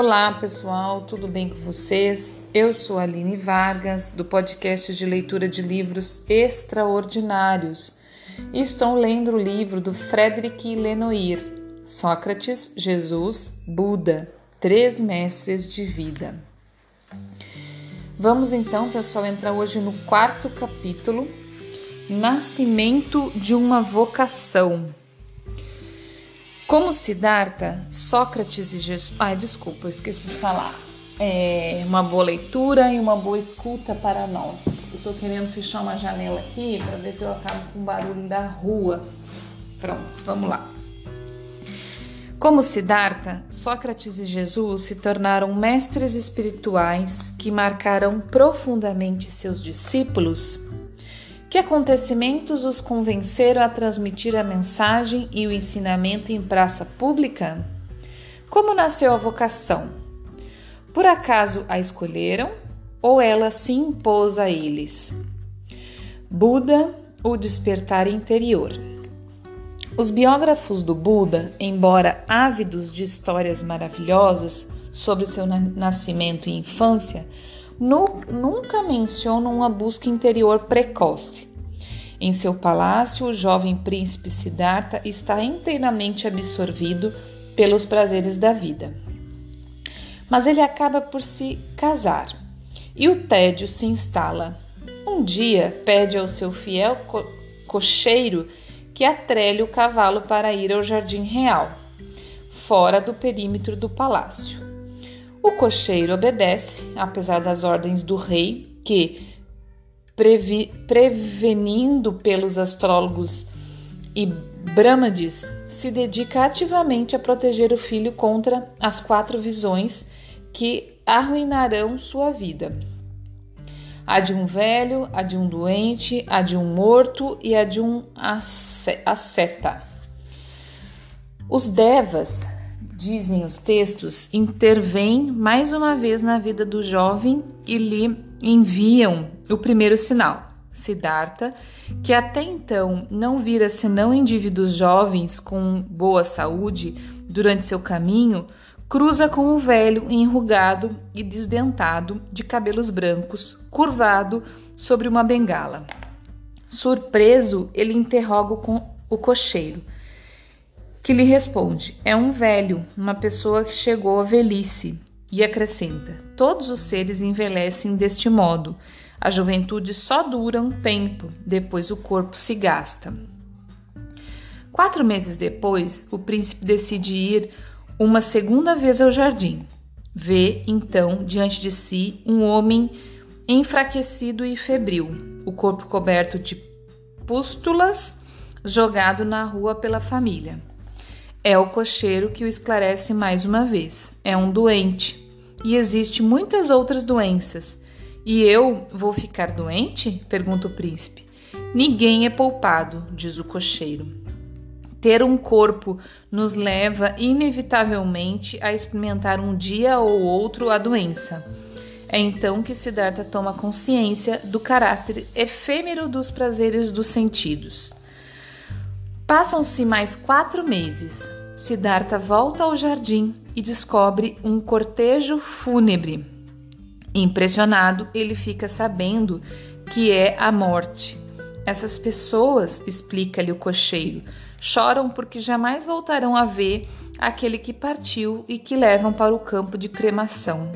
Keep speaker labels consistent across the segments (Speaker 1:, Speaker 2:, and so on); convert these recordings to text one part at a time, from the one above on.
Speaker 1: Olá pessoal, tudo bem com vocês? Eu sou Aline Vargas, do podcast de leitura de livros extraordinários e estou lendo o livro do Frederic Lenoir, Sócrates, Jesus, Buda, Três Mestres de Vida. Vamos então, pessoal, entrar hoje no quarto capítulo, Nascimento de uma Vocação. Como Siddhartha, Sócrates e Jesus. Ai, desculpa, eu esqueci de falar. É uma boa leitura e uma boa escuta para nós. Eu tô querendo fechar uma janela aqui para ver se eu acabo com o barulho da rua. Pronto, vamos lá. Como Siddhartha, Sócrates e Jesus se tornaram mestres espirituais que marcaram profundamente seus discípulos que acontecimentos os convenceram a transmitir a mensagem e o ensinamento em praça pública? Como nasceu a vocação? Por acaso a escolheram ou ela se impôs a eles? Buda, o despertar interior. Os biógrafos do Buda, embora ávidos de histórias maravilhosas sobre seu nascimento e infância, nunca mencionam uma busca interior precoce. Em seu palácio, o jovem príncipe Siddhartha está inteiramente absorvido pelos prazeres da vida. Mas ele acaba por se casar e o tédio se instala. Um dia pede ao seu fiel co cocheiro que atrelhe o cavalo para ir ao jardim real, fora do perímetro do palácio. O cocheiro obedece, apesar das ordens do rei, que, previ, prevenindo pelos astrólogos e brahmades, se dedica ativamente a proteger o filho contra as quatro visões que arruinarão sua vida. A de um velho, a de um doente, a de um morto e a de um asceta. Os devas dizem os textos, intervêm mais uma vez na vida do jovem e lhe enviam o primeiro sinal. Siddhartha, que até então não vira senão indivíduos jovens com boa saúde durante seu caminho, cruza com um velho enrugado e desdentado, de cabelos brancos, curvado sobre uma bengala. Surpreso, ele interroga o cocheiro que lhe responde: É um velho, uma pessoa que chegou à velhice. E acrescenta: Todos os seres envelhecem deste modo. A juventude só dura um tempo, depois o corpo se gasta. Quatro meses depois, o príncipe decide ir uma segunda vez ao jardim. Vê, então, diante de si um homem enfraquecido e febril, o corpo coberto de pústulas, jogado na rua pela família. É o cocheiro que o esclarece mais uma vez. É um doente. E existe muitas outras doenças. E eu vou ficar doente? pergunta o príncipe. Ninguém é poupado, diz o cocheiro. Ter um corpo nos leva inevitavelmente a experimentar um dia ou outro a doença. É então que Siddhartha toma consciência do caráter efêmero dos prazeres dos sentidos. Passam-se mais quatro meses. Siddhartha volta ao jardim e descobre um cortejo fúnebre. Impressionado, ele fica sabendo que é a morte. Essas pessoas, explica-lhe o cocheiro, choram porque jamais voltarão a ver aquele que partiu e que levam para o campo de cremação.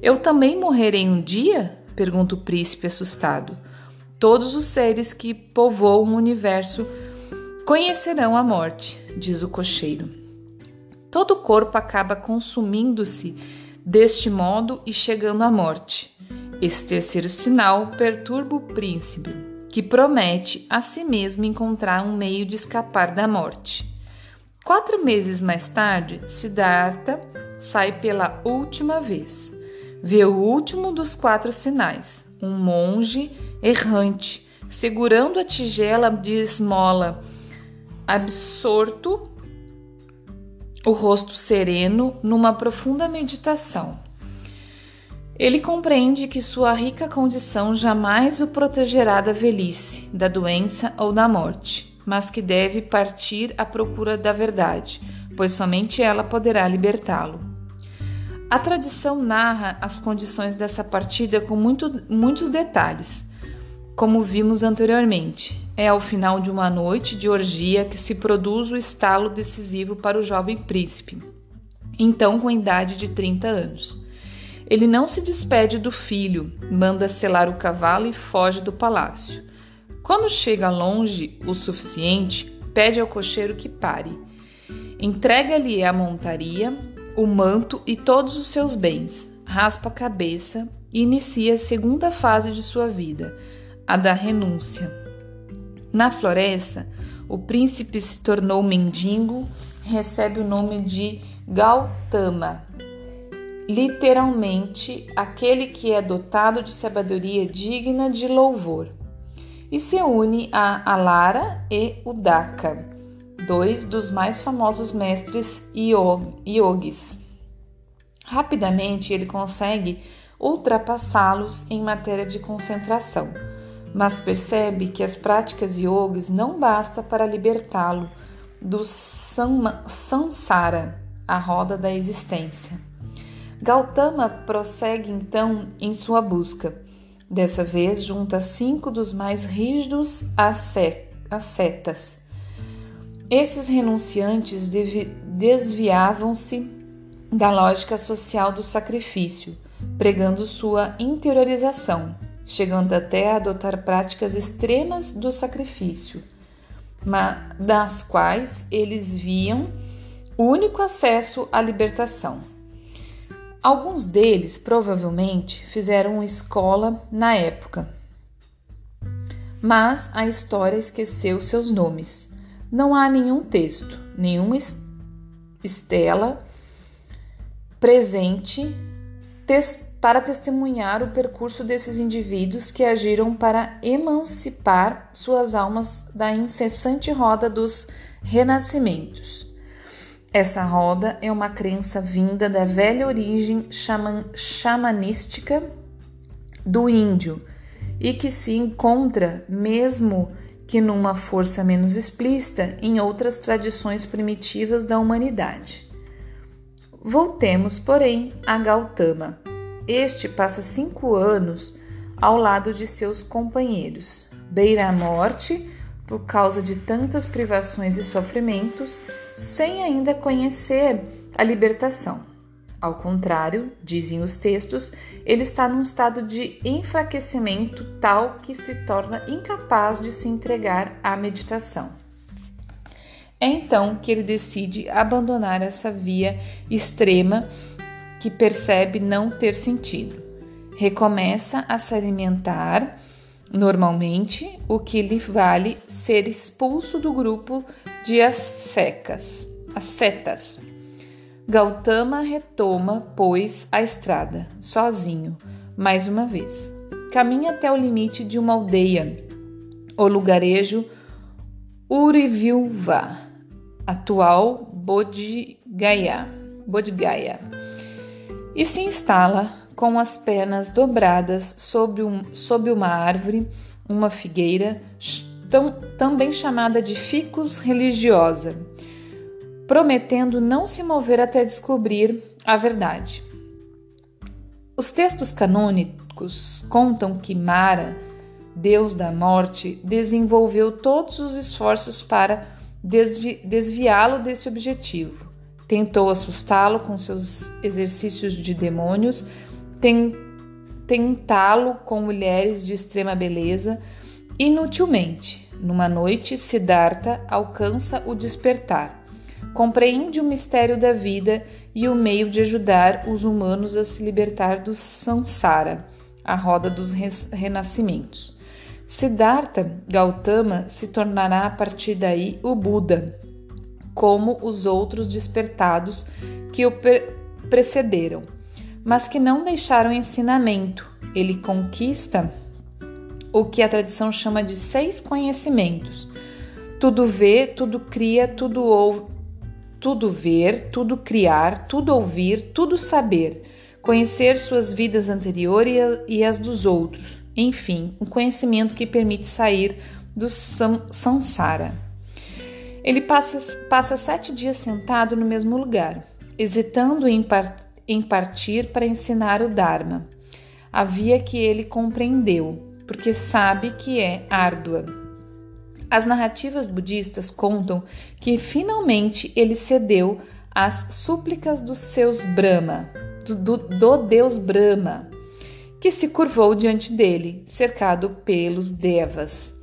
Speaker 1: Eu também morrerei um dia? pergunta o príncipe assustado. Todos os seres que povoam o universo Conhecerão a morte, diz o cocheiro. Todo o corpo acaba consumindo-se deste modo e chegando à morte. Esse terceiro sinal perturba o príncipe, que promete a si mesmo encontrar um meio de escapar da morte. Quatro meses mais tarde, Siddhartha sai pela última vez. Vê o último dos quatro sinais: um monge errante segurando a tigela de esmola absorto, o rosto sereno, numa profunda meditação. Ele compreende que sua rica condição jamais o protegerá da velhice, da doença ou da morte, mas que deve partir à procura da verdade, pois somente ela poderá libertá-lo. A tradição narra as condições dessa partida com muito, muitos detalhes, como vimos anteriormente. É ao final de uma noite de orgia que se produz o estalo decisivo para o jovem príncipe, então com idade de 30 anos. Ele não se despede do filho, manda selar o cavalo e foge do palácio. Quando chega longe o suficiente, pede ao cocheiro que pare. Entrega-lhe a montaria, o manto e todos os seus bens, raspa a cabeça e inicia a segunda fase de sua vida, a da renúncia. Na floresta, o príncipe se tornou mendigo, recebe o nome de Gautama, literalmente aquele que é dotado de sabedoria digna de louvor, e se une a Alara e Udaka, dois dos mais famosos mestres yogis. Rapidamente ele consegue ultrapassá-los em matéria de concentração mas percebe que as práticas yogis não basta para libertá-lo do samsara, a roda da existência. Gautama prossegue então em sua busca. Dessa vez junta cinco dos mais rígidos ascetas. Esses renunciantes desviavam-se da lógica social do sacrifício, pregando sua interiorização chegando até a adotar práticas extremas do sacrifício, das quais eles viam o único acesso à libertação. Alguns deles provavelmente fizeram escola na época, mas a história esqueceu seus nomes. Não há nenhum texto, nenhuma estela presente para testemunhar o percurso desses indivíduos que agiram para emancipar suas almas da incessante roda dos renascimentos. Essa roda é uma crença vinda da velha origem xaman, xamanística do índio e que se encontra, mesmo que numa força menos explícita, em outras tradições primitivas da humanidade. Voltemos, porém, a Gautama. Este passa cinco anos ao lado de seus companheiros, beira a morte por causa de tantas privações e sofrimentos, sem ainda conhecer a libertação. Ao contrário, dizem os textos, ele está num estado de enfraquecimento tal que se torna incapaz de se entregar à meditação. É então que ele decide abandonar essa via extrema que percebe não ter sentido. Recomeça a se alimentar normalmente, o que lhe vale ser expulso do grupo de assecas, ascetas. Gautama retoma, pois, a estrada, sozinho, mais uma vez. Caminha até o limite de uma aldeia, o lugarejo Urivilva, atual Bodhgaya. Bodhgaya e se instala com as pernas dobradas sobre, um, sobre uma árvore, uma figueira, tão, também chamada de ficus religiosa, prometendo não se mover até descobrir a verdade. Os textos canônicos contam que Mara, deus da morte, desenvolveu todos os esforços para desvi desviá-lo desse objetivo tentou assustá-lo com seus exercícios de demônios, tentá-lo com mulheres de extrema beleza. Inutilmente, numa noite, Siddhartha alcança o despertar, compreende o mistério da vida e o meio de ajudar os humanos a se libertar do samsara, a roda dos renascimentos. Siddhartha Gautama se tornará a partir daí o Buda, como os outros despertados que o precederam, mas que não deixaram ensinamento. Ele conquista o que a tradição chama de seis conhecimentos: tudo vê, tudo cria, tudo ouve, tudo ver, tudo criar, tudo ouvir, tudo saber, conhecer suas vidas anteriores e as dos outros. Enfim, um conhecimento que permite sair do samsara. Ele passa, passa sete dias sentado no mesmo lugar, hesitando em, par, em partir para ensinar o Dharma. Havia que ele compreendeu, porque sabe que é árdua. As narrativas budistas contam que finalmente ele cedeu às súplicas dos seus Brahma, do, do, do deus Brahma, que se curvou diante dele, cercado pelos devas.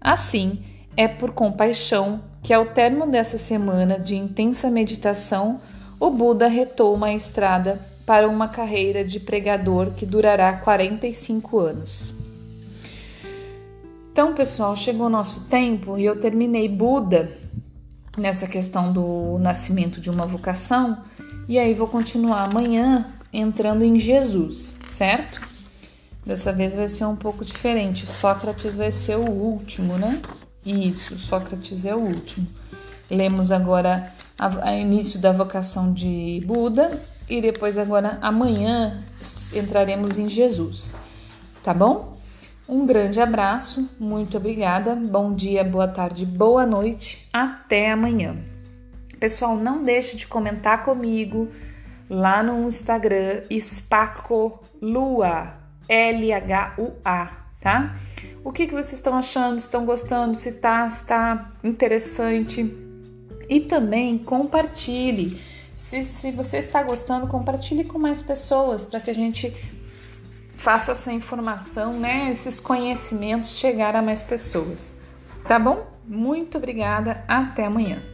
Speaker 1: Assim, é por compaixão que, ao término dessa semana de intensa meditação, o Buda retoma a estrada para uma carreira de pregador que durará 45 anos. Então, pessoal, chegou o nosso tempo e eu terminei Buda nessa questão do nascimento de uma vocação, e aí vou continuar amanhã entrando em Jesus, certo? Dessa vez vai ser um pouco diferente. Sócrates vai ser o último, né? Isso, Sócrates é o último. Lemos agora a, início da vocação de Buda e depois agora amanhã entraremos em Jesus. Tá bom? Um grande abraço, muito obrigada. Bom dia, boa tarde, boa noite. Até amanhã. Pessoal, não deixe de comentar comigo lá no Instagram Spaco Lua, L-H-U-A, tá? O que, que vocês estão achando? Estão gostando? Se tá, está interessante? E também compartilhe. Se, se você está gostando, compartilhe com mais pessoas para que a gente faça essa informação, né, esses conhecimentos chegar a mais pessoas. Tá bom? Muito obrigada, até amanhã.